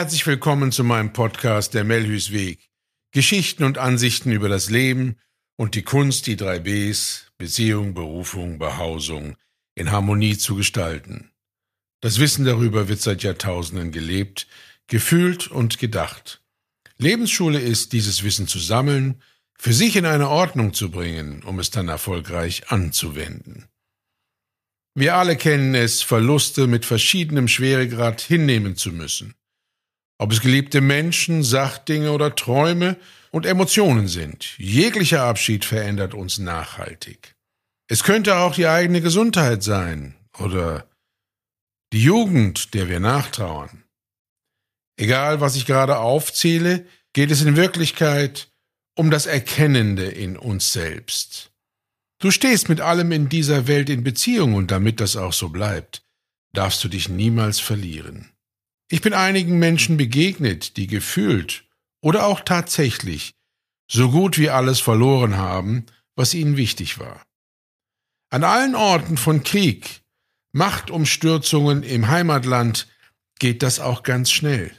Herzlich willkommen zu meinem Podcast Der Melhus Weg. Geschichten und Ansichten über das Leben und die Kunst, die drei Bs, Beziehung, Berufung, Behausung, in Harmonie zu gestalten. Das Wissen darüber wird seit Jahrtausenden gelebt, gefühlt und gedacht. Lebensschule ist, dieses Wissen zu sammeln, für sich in eine Ordnung zu bringen, um es dann erfolgreich anzuwenden. Wir alle kennen es, Verluste mit verschiedenem Schweregrad hinnehmen zu müssen. Ob es geliebte Menschen, Sachdinge oder Träume und Emotionen sind, jeglicher Abschied verändert uns nachhaltig. Es könnte auch die eigene Gesundheit sein oder die Jugend, der wir nachtrauern. Egal, was ich gerade aufzähle, geht es in Wirklichkeit um das Erkennende in uns selbst. Du stehst mit allem in dieser Welt in Beziehung und damit das auch so bleibt, darfst du dich niemals verlieren. Ich bin einigen Menschen begegnet, die gefühlt oder auch tatsächlich so gut wie alles verloren haben, was ihnen wichtig war. An allen Orten von Krieg, Machtumstürzungen im Heimatland geht das auch ganz schnell.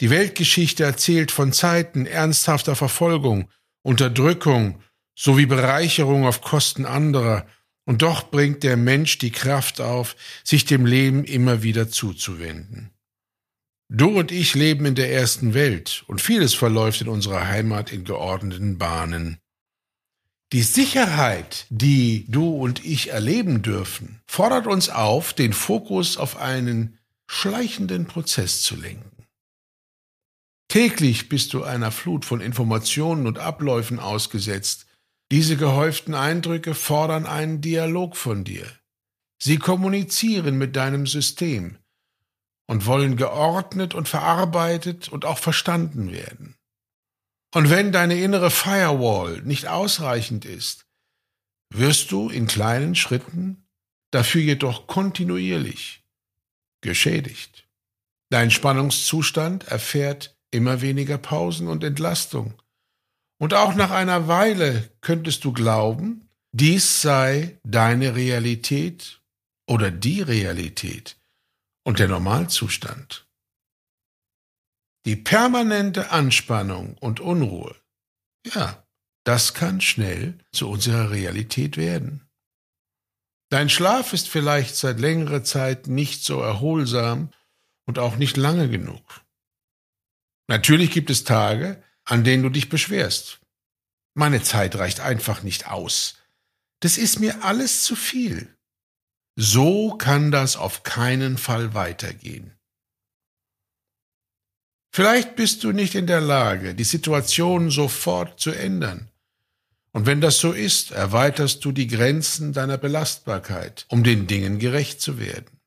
Die Weltgeschichte erzählt von Zeiten ernsthafter Verfolgung, Unterdrückung sowie Bereicherung auf Kosten anderer, und doch bringt der Mensch die Kraft auf, sich dem Leben immer wieder zuzuwenden. Du und ich leben in der ersten Welt und vieles verläuft in unserer Heimat in geordneten Bahnen. Die Sicherheit, die du und ich erleben dürfen, fordert uns auf, den Fokus auf einen schleichenden Prozess zu lenken. Täglich bist du einer Flut von Informationen und Abläufen ausgesetzt. Diese gehäuften Eindrücke fordern einen Dialog von dir. Sie kommunizieren mit deinem System, und wollen geordnet und verarbeitet und auch verstanden werden. Und wenn deine innere Firewall nicht ausreichend ist, wirst du in kleinen Schritten, dafür jedoch kontinuierlich, geschädigt. Dein Spannungszustand erfährt immer weniger Pausen und Entlastung. Und auch nach einer Weile könntest du glauben, dies sei deine Realität oder die Realität, und der Normalzustand. Die permanente Anspannung und Unruhe, ja, das kann schnell zu unserer Realität werden. Dein Schlaf ist vielleicht seit längerer Zeit nicht so erholsam und auch nicht lange genug. Natürlich gibt es Tage, an denen du dich beschwerst. Meine Zeit reicht einfach nicht aus. Das ist mir alles zu viel. So kann das auf keinen Fall weitergehen. Vielleicht bist du nicht in der Lage, die Situation sofort zu ändern. Und wenn das so ist, erweiterst du die Grenzen deiner Belastbarkeit, um den Dingen gerecht zu werden.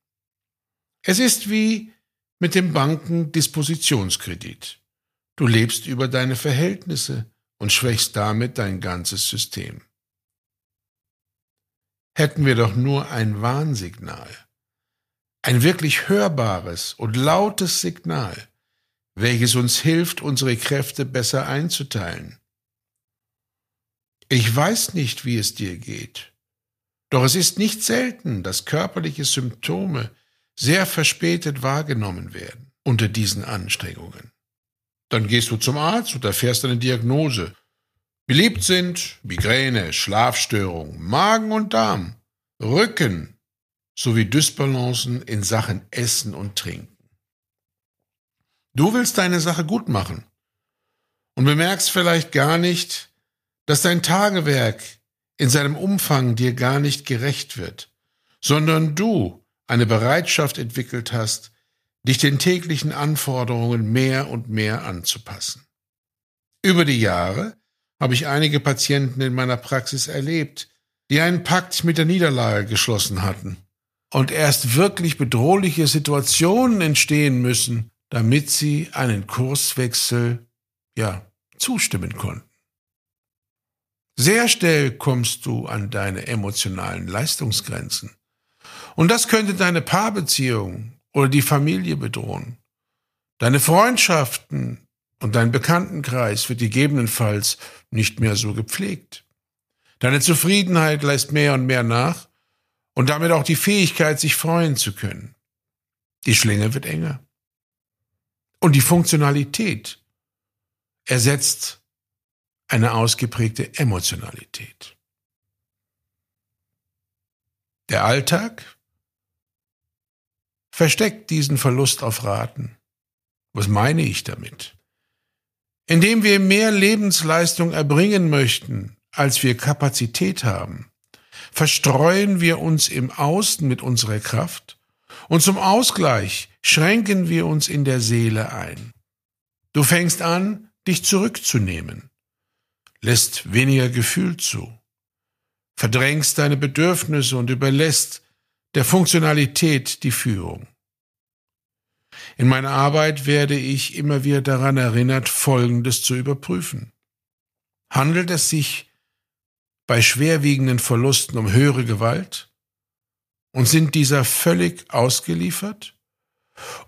Es ist wie mit dem Bankendispositionskredit. Du lebst über deine Verhältnisse und schwächst damit dein ganzes System hätten wir doch nur ein Warnsignal. Ein wirklich hörbares und lautes Signal, welches uns hilft, unsere Kräfte besser einzuteilen. Ich weiß nicht, wie es dir geht, doch es ist nicht selten, dass körperliche Symptome sehr verspätet wahrgenommen werden unter diesen Anstrengungen. Dann gehst du zum Arzt und erfährst eine Diagnose Beliebt sind Migräne, Schlafstörung, Magen und Darm, Rücken sowie Dysbalancen in Sachen Essen und Trinken. Du willst deine Sache gut machen und bemerkst vielleicht gar nicht, dass dein Tagewerk in seinem Umfang dir gar nicht gerecht wird, sondern du eine Bereitschaft entwickelt hast, dich den täglichen Anforderungen mehr und mehr anzupassen. Über die Jahre habe ich einige Patienten in meiner Praxis erlebt, die einen Pakt mit der Niederlage geschlossen hatten und erst wirklich bedrohliche Situationen entstehen müssen, damit sie einen Kurswechsel, ja, zustimmen konnten. Sehr schnell kommst du an deine emotionalen Leistungsgrenzen. Und das könnte deine Paarbeziehung oder die Familie bedrohen. Deine Freundschaften und dein Bekanntenkreis wird gegebenenfalls nicht mehr so gepflegt. Deine Zufriedenheit lässt mehr und mehr nach und damit auch die Fähigkeit, sich freuen zu können. Die Schlinge wird enger. Und die Funktionalität ersetzt eine ausgeprägte Emotionalität. Der Alltag versteckt diesen Verlust auf Raten. Was meine ich damit? Indem wir mehr Lebensleistung erbringen möchten, als wir Kapazität haben, verstreuen wir uns im Außen mit unserer Kraft und zum Ausgleich schränken wir uns in der Seele ein. Du fängst an, dich zurückzunehmen, lässt weniger Gefühl zu, verdrängst deine Bedürfnisse und überlässt der Funktionalität die Führung. In meiner Arbeit werde ich immer wieder daran erinnert, Folgendes zu überprüfen. Handelt es sich bei schwerwiegenden Verlusten um höhere Gewalt und sind dieser völlig ausgeliefert?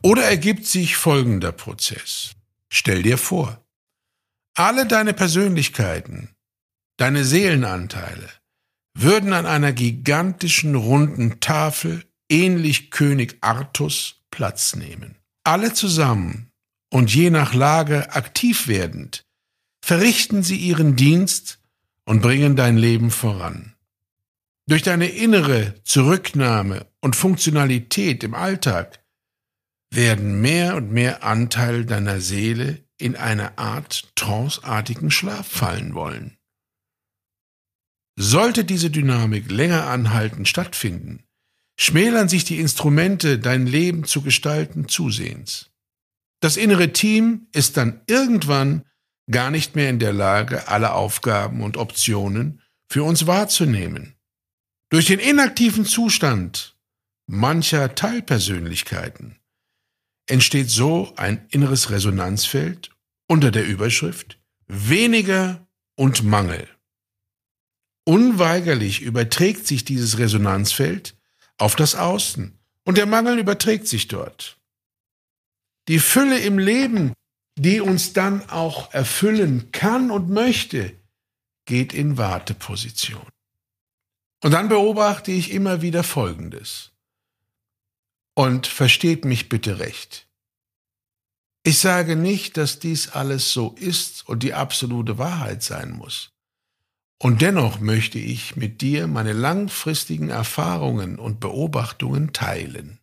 Oder ergibt sich folgender Prozess? Stell dir vor, alle deine Persönlichkeiten, deine Seelenanteile würden an einer gigantischen runden Tafel ähnlich König Artus Platz nehmen. Alle zusammen und je nach Lage aktiv werdend, verrichten sie ihren Dienst und bringen dein Leben voran. Durch deine innere Zurücknahme und Funktionalität im Alltag werden mehr und mehr Anteil deiner Seele in eine Art tranceartigen Schlaf fallen wollen. Sollte diese Dynamik länger anhaltend stattfinden, schmälern sich die Instrumente, dein Leben zu gestalten, zusehends. Das innere Team ist dann irgendwann gar nicht mehr in der Lage, alle Aufgaben und Optionen für uns wahrzunehmen. Durch den inaktiven Zustand mancher Teilpersönlichkeiten entsteht so ein inneres Resonanzfeld unter der Überschrift weniger und Mangel. Unweigerlich überträgt sich dieses Resonanzfeld auf das Außen und der Mangel überträgt sich dort. Die Fülle im Leben, die uns dann auch erfüllen kann und möchte, geht in Warteposition. Und dann beobachte ich immer wieder Folgendes. Und versteht mich bitte recht. Ich sage nicht, dass dies alles so ist und die absolute Wahrheit sein muss. Und dennoch möchte ich mit dir meine langfristigen Erfahrungen und Beobachtungen teilen.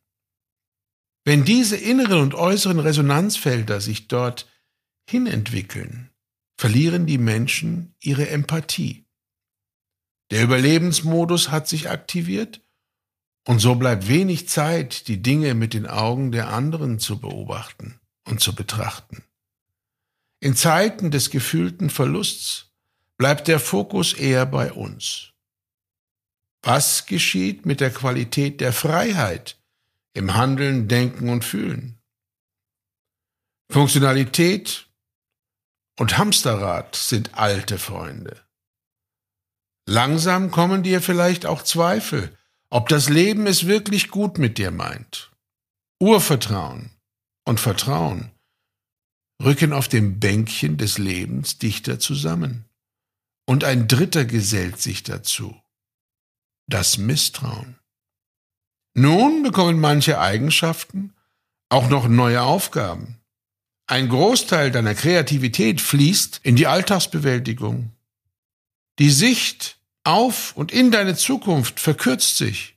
Wenn diese inneren und äußeren Resonanzfelder sich dort hinentwickeln, verlieren die Menschen ihre Empathie. Der Überlebensmodus hat sich aktiviert und so bleibt wenig Zeit, die Dinge mit den Augen der anderen zu beobachten und zu betrachten. In Zeiten des gefühlten Verlusts bleibt der Fokus eher bei uns. Was geschieht mit der Qualität der Freiheit im Handeln, Denken und Fühlen? Funktionalität und Hamsterrad sind alte Freunde. Langsam kommen dir vielleicht auch Zweifel, ob das Leben es wirklich gut mit dir meint. Urvertrauen und Vertrauen rücken auf dem Bänkchen des Lebens dichter zusammen. Und ein Dritter gesellt sich dazu. Das Misstrauen. Nun bekommen manche Eigenschaften auch noch neue Aufgaben. Ein Großteil deiner Kreativität fließt in die Alltagsbewältigung. Die Sicht auf und in deine Zukunft verkürzt sich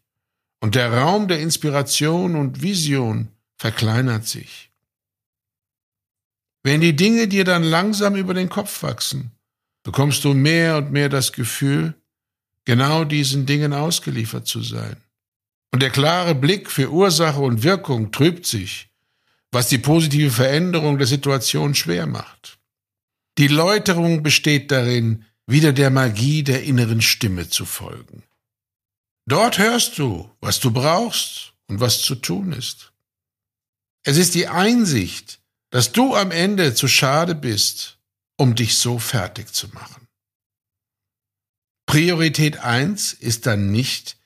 und der Raum der Inspiration und Vision verkleinert sich. Wenn die Dinge dir dann langsam über den Kopf wachsen, bekommst du mehr und mehr das Gefühl, genau diesen Dingen ausgeliefert zu sein. Und der klare Blick für Ursache und Wirkung trübt sich, was die positive Veränderung der Situation schwer macht. Die Läuterung besteht darin, wieder der Magie der inneren Stimme zu folgen. Dort hörst du, was du brauchst und was zu tun ist. Es ist die Einsicht, dass du am Ende zu schade bist, um dich so fertig zu machen. Priorität eins ist dann nicht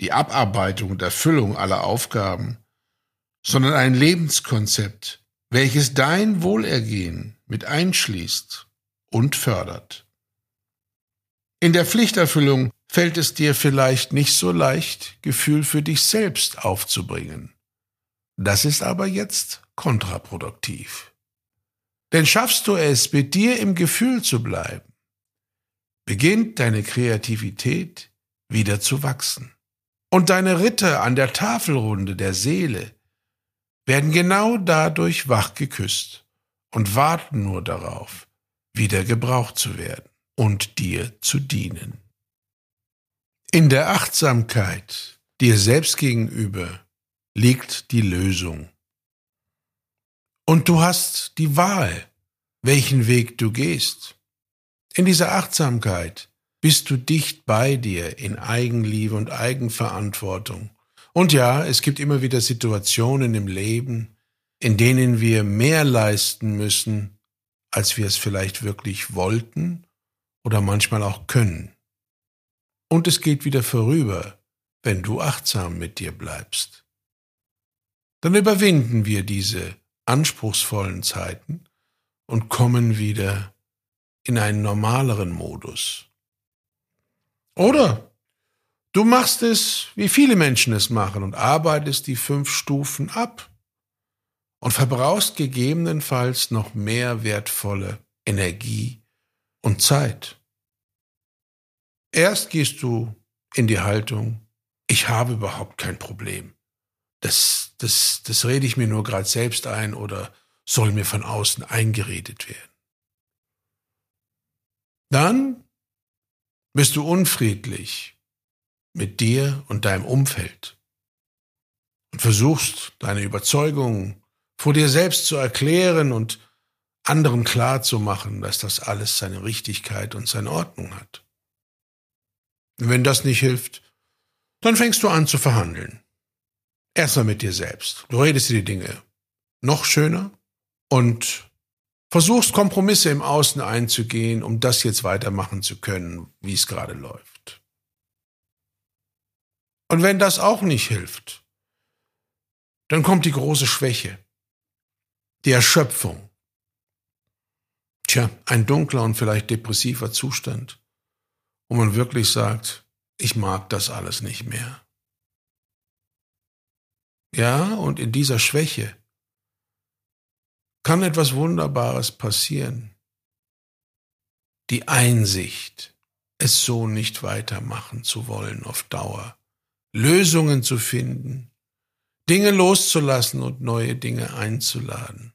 die Abarbeitung und Erfüllung aller Aufgaben, sondern ein Lebenskonzept, welches dein Wohlergehen mit einschließt und fördert. In der Pflichterfüllung fällt es dir vielleicht nicht so leicht, Gefühl für dich selbst aufzubringen. Das ist aber jetzt kontraproduktiv. Denn schaffst du es, mit dir im Gefühl zu bleiben, beginnt deine Kreativität wieder zu wachsen. Und deine Ritter an der Tafelrunde der Seele werden genau dadurch wach geküsst und warten nur darauf, wieder gebraucht zu werden und dir zu dienen. In der Achtsamkeit dir selbst gegenüber liegt die Lösung. Und du hast die Wahl, welchen Weg du gehst. In dieser Achtsamkeit bist du dicht bei dir in Eigenliebe und Eigenverantwortung. Und ja, es gibt immer wieder Situationen im Leben, in denen wir mehr leisten müssen, als wir es vielleicht wirklich wollten oder manchmal auch können. Und es geht wieder vorüber, wenn du achtsam mit dir bleibst. Dann überwinden wir diese anspruchsvollen Zeiten und kommen wieder in einen normaleren Modus. Oder du machst es, wie viele Menschen es machen, und arbeitest die fünf Stufen ab und verbrauchst gegebenenfalls noch mehr wertvolle Energie und Zeit. Erst gehst du in die Haltung, ich habe überhaupt kein Problem. Das, das, das rede ich mir nur gerade selbst ein oder soll mir von außen eingeredet werden. Dann bist du unfriedlich mit dir und deinem Umfeld und versuchst deine Überzeugungen vor dir selbst zu erklären und anderen klarzumachen, dass das alles seine Richtigkeit und seine Ordnung hat. Und wenn das nicht hilft, dann fängst du an zu verhandeln. Erstmal mit dir selbst. Du redest dir die Dinge noch schöner und versuchst Kompromisse im Außen einzugehen, um das jetzt weitermachen zu können, wie es gerade läuft. Und wenn das auch nicht hilft, dann kommt die große Schwäche, die Erschöpfung. Tja, ein dunkler und vielleicht depressiver Zustand, wo man wirklich sagt, ich mag das alles nicht mehr. Ja, und in dieser Schwäche kann etwas Wunderbares passieren. Die Einsicht, es so nicht weitermachen zu wollen auf Dauer, Lösungen zu finden, Dinge loszulassen und neue Dinge einzuladen.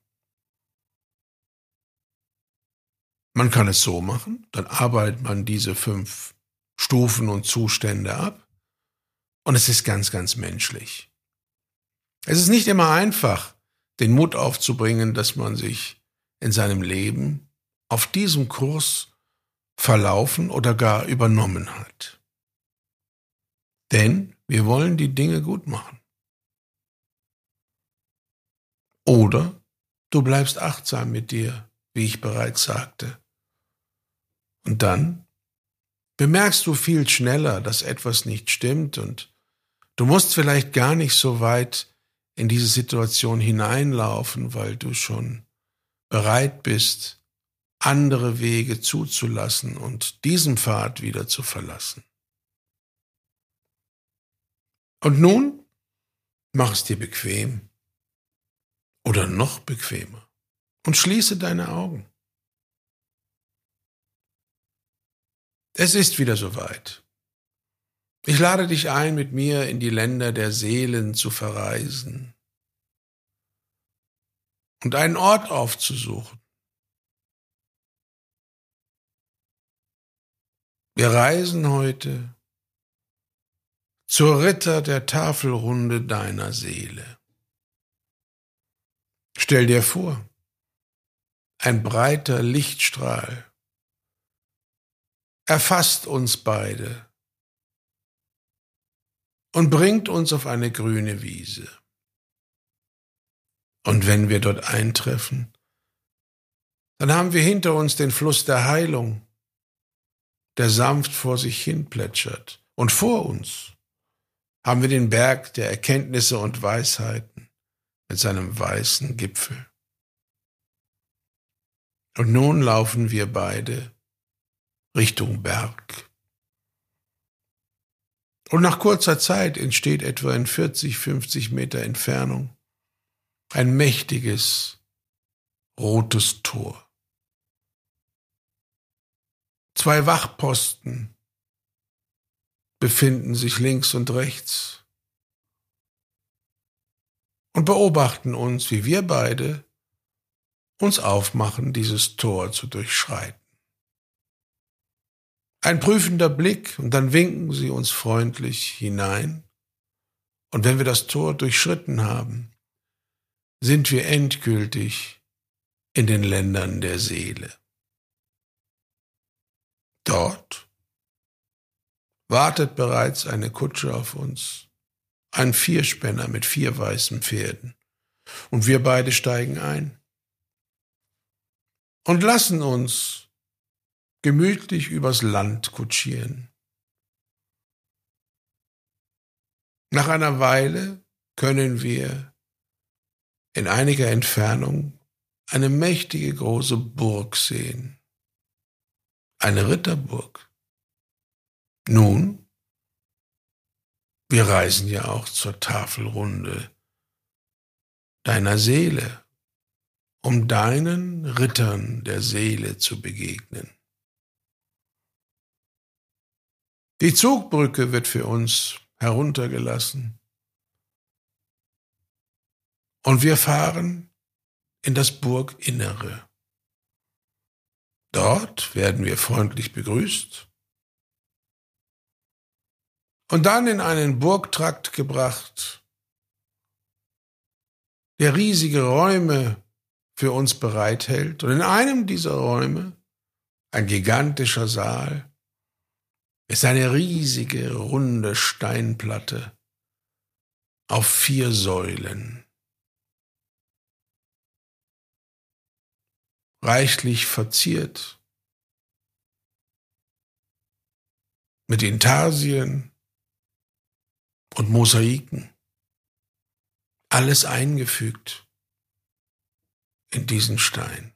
Man kann es so machen, dann arbeitet man diese fünf Stufen und Zustände ab und es ist ganz, ganz menschlich. Es ist nicht immer einfach, den Mut aufzubringen, dass man sich in seinem Leben auf diesem Kurs verlaufen oder gar übernommen hat. Denn wir wollen die Dinge gut machen. Oder du bleibst achtsam mit dir, wie ich bereits sagte. Und dann bemerkst du viel schneller, dass etwas nicht stimmt und du musst vielleicht gar nicht so weit in diese Situation hineinlaufen, weil du schon bereit bist, andere Wege zuzulassen und diesen Pfad wieder zu verlassen. Und nun mach es dir bequem oder noch bequemer und schließe deine Augen. Es ist wieder soweit. Ich lade dich ein, mit mir in die Länder der Seelen zu verreisen und einen Ort aufzusuchen. Wir reisen heute zur Ritter der Tafelrunde deiner Seele. Stell dir vor, ein breiter Lichtstrahl erfasst uns beide und bringt uns auf eine grüne Wiese. Und wenn wir dort eintreffen, dann haben wir hinter uns den Fluss der Heilung, der sanft vor sich hin plätschert. Und vor uns haben wir den Berg der Erkenntnisse und Weisheiten mit seinem weißen Gipfel. Und nun laufen wir beide Richtung Berg. Und nach kurzer Zeit entsteht etwa in 40, 50 Meter Entfernung ein mächtiges rotes Tor. Zwei Wachposten befinden sich links und rechts und beobachten uns, wie wir beide uns aufmachen, dieses Tor zu durchschreiten. Ein prüfender Blick und dann winken sie uns freundlich hinein. Und wenn wir das Tor durchschritten haben, sind wir endgültig in den Ländern der Seele. Dort wartet bereits eine Kutsche auf uns, ein Vierspänner mit vier weißen Pferden, und wir beide steigen ein und lassen uns gemütlich übers Land kutschieren. Nach einer Weile können wir in einiger Entfernung eine mächtige große Burg sehen. Eine Ritterburg. Nun, wir reisen ja auch zur Tafelrunde deiner Seele, um deinen Rittern der Seele zu begegnen. Die Zugbrücke wird für uns heruntergelassen. Und wir fahren in das Burginnere. Dort werden wir freundlich begrüßt und dann in einen Burgtrakt gebracht, der riesige Räume für uns bereithält. Und in einem dieser Räume, ein gigantischer Saal, ist eine riesige, runde Steinplatte auf vier Säulen. reichlich verziert mit Intarsien und Mosaiken. Alles eingefügt in diesen Stein.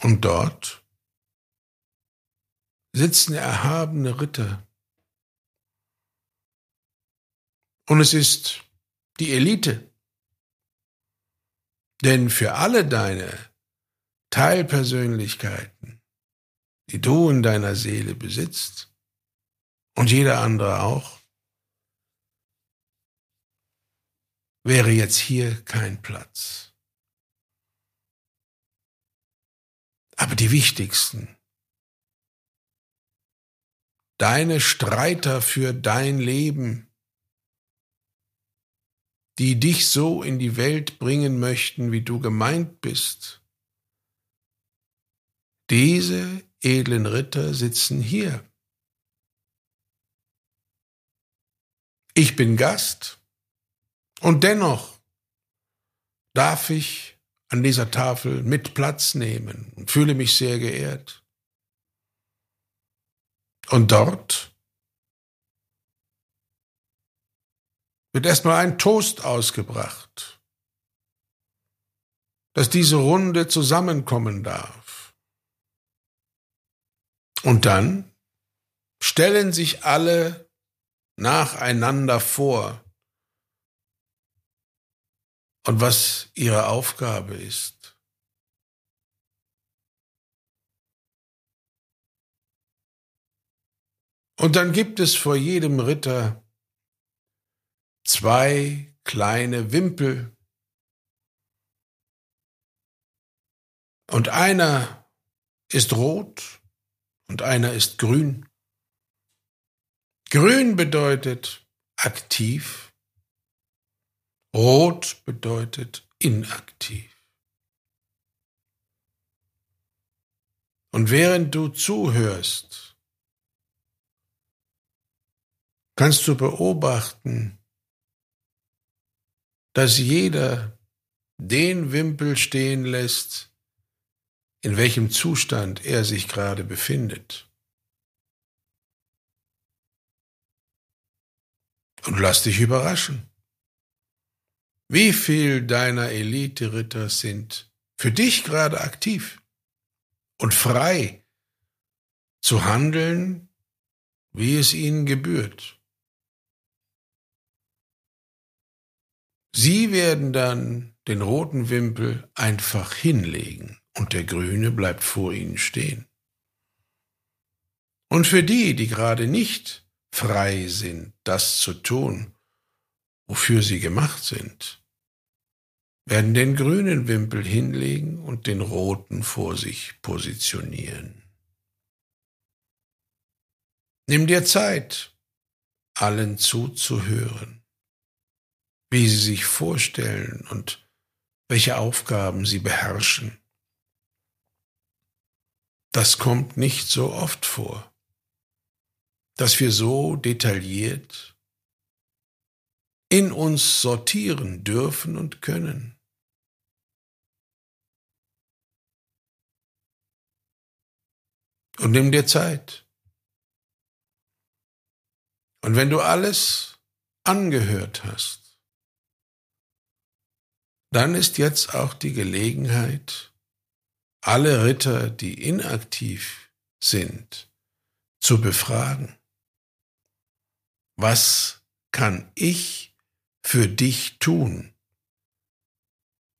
Und dort sitzen erhabene Ritter. Und es ist die Elite denn für alle deine Teilpersönlichkeiten, die du in deiner Seele besitzt, und jeder andere auch, wäre jetzt hier kein Platz. Aber die wichtigsten, deine Streiter für dein Leben, die dich so in die Welt bringen möchten, wie du gemeint bist. Diese edlen Ritter sitzen hier. Ich bin Gast und dennoch darf ich an dieser Tafel mit Platz nehmen und fühle mich sehr geehrt. Und dort wird erstmal ein Toast ausgebracht, dass diese Runde zusammenkommen darf. Und dann stellen sich alle nacheinander vor und was ihre Aufgabe ist. Und dann gibt es vor jedem Ritter zwei kleine Wimpel. Und einer ist rot und einer ist grün. Grün bedeutet aktiv, rot bedeutet inaktiv. Und während du zuhörst, kannst du beobachten, dass jeder den Wimpel stehen lässt, in welchem Zustand er sich gerade befindet. Und lass dich überraschen. Wie viel deiner Elite-Ritter sind für dich gerade aktiv und frei zu handeln, wie es ihnen gebührt? Sie werden dann den roten Wimpel einfach hinlegen und der grüne bleibt vor ihnen stehen. Und für die, die gerade nicht frei sind, das zu tun, wofür sie gemacht sind, werden den grünen Wimpel hinlegen und den roten vor sich positionieren. Nimm dir Zeit, allen zuzuhören, wie sie sich vorstellen und welche Aufgaben sie beherrschen. Das kommt nicht so oft vor, dass wir so detailliert in uns sortieren dürfen und können. Und nimm dir Zeit. Und wenn du alles angehört hast, dann ist jetzt auch die Gelegenheit, alle Ritter, die inaktiv sind, zu befragen. Was kann ich für dich tun,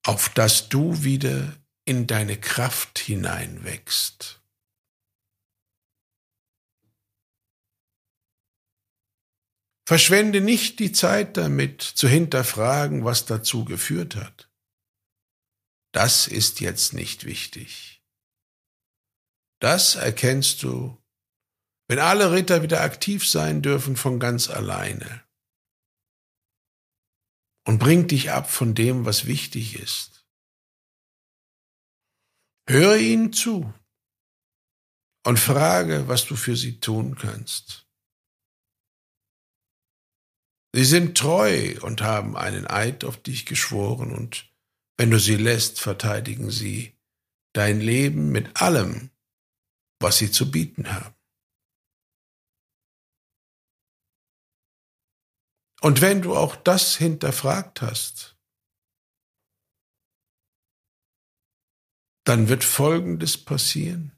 auf dass du wieder in deine Kraft hineinwächst? Verschwende nicht die Zeit damit, zu hinterfragen, was dazu geführt hat. Das ist jetzt nicht wichtig. Das erkennst du, wenn alle Ritter wieder aktiv sein dürfen von ganz alleine. Und bring dich ab von dem, was wichtig ist. Höre ihnen zu und frage, was du für sie tun kannst. Sie sind treu und haben einen Eid auf dich geschworen, und wenn du sie lässt, verteidigen sie dein Leben mit allem, was sie zu bieten haben. Und wenn du auch das hinterfragt hast, dann wird Folgendes passieren.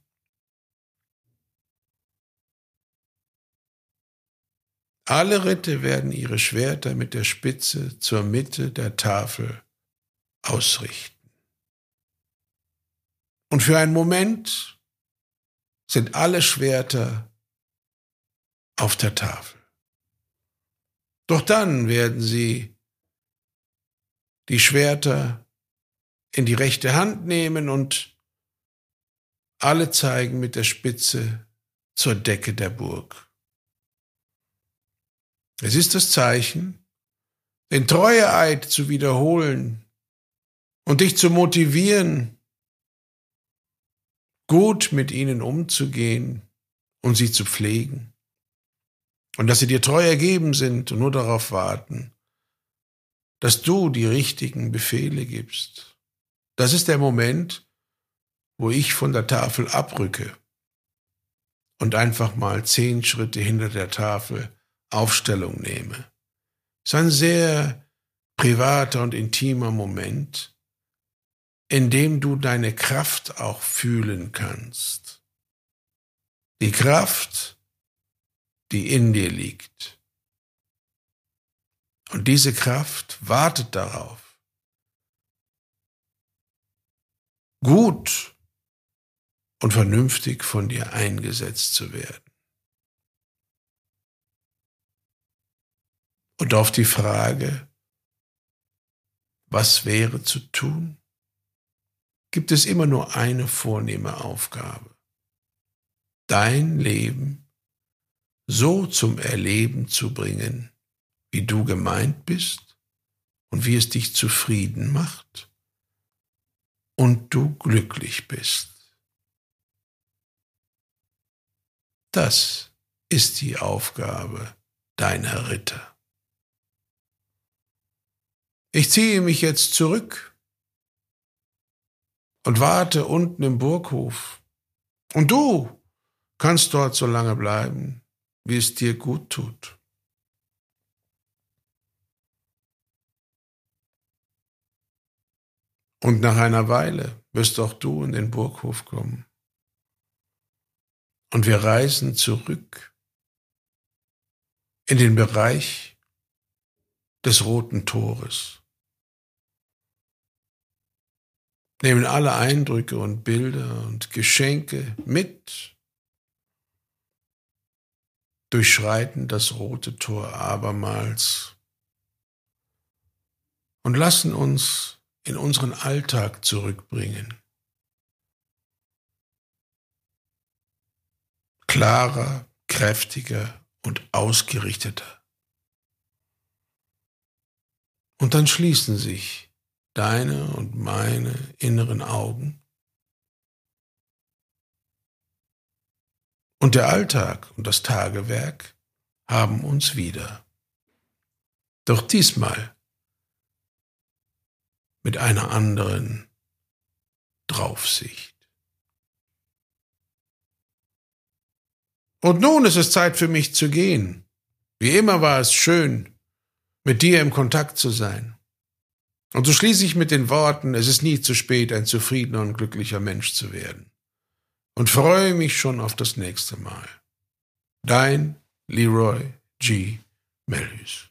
Alle Ritte werden ihre Schwerter mit der Spitze zur Mitte der Tafel ausrichten. Und für einen Moment sind alle Schwerter auf der Tafel. Doch dann werden sie die Schwerter in die rechte Hand nehmen und alle zeigen mit der Spitze zur Decke der Burg. Es ist das Zeichen, den Treueeid zu wiederholen und dich zu motivieren, gut mit ihnen umzugehen und sie zu pflegen. Und dass sie dir treu ergeben sind und nur darauf warten, dass du die richtigen Befehle gibst. Das ist der Moment, wo ich von der Tafel abrücke und einfach mal zehn Schritte hinter der Tafel Aufstellung nehme. Es ist ein sehr privater und intimer Moment, in dem du deine Kraft auch fühlen kannst. Die Kraft, die in dir liegt. Und diese Kraft wartet darauf, gut und vernünftig von dir eingesetzt zu werden. Und auf die Frage, was wäre zu tun, gibt es immer nur eine vornehme Aufgabe. Dein Leben so zum Erleben zu bringen, wie du gemeint bist und wie es dich zufrieden macht und du glücklich bist. Das ist die Aufgabe deiner Ritter. Ich ziehe mich jetzt zurück und warte unten im Burghof. Und du kannst dort so lange bleiben, wie es dir gut tut. Und nach einer Weile wirst auch du in den Burghof kommen. Und wir reisen zurück in den Bereich des roten Tores. Nehmen alle Eindrücke und Bilder und Geschenke mit, durchschreiten das rote Tor abermals und lassen uns in unseren Alltag zurückbringen. Klarer, kräftiger und ausgerichteter. Und dann schließen sich deine und meine inneren Augen. Und der Alltag und das Tagewerk haben uns wieder. Doch diesmal mit einer anderen Draufsicht. Und nun ist es Zeit für mich zu gehen. Wie immer war es schön, mit dir im Kontakt zu sein. Und so schließe ich mit den Worten, es ist nie zu spät, ein zufriedener und glücklicher Mensch zu werden. Und freue mich schon auf das nächste Mal. Dein Leroy G. Melhus.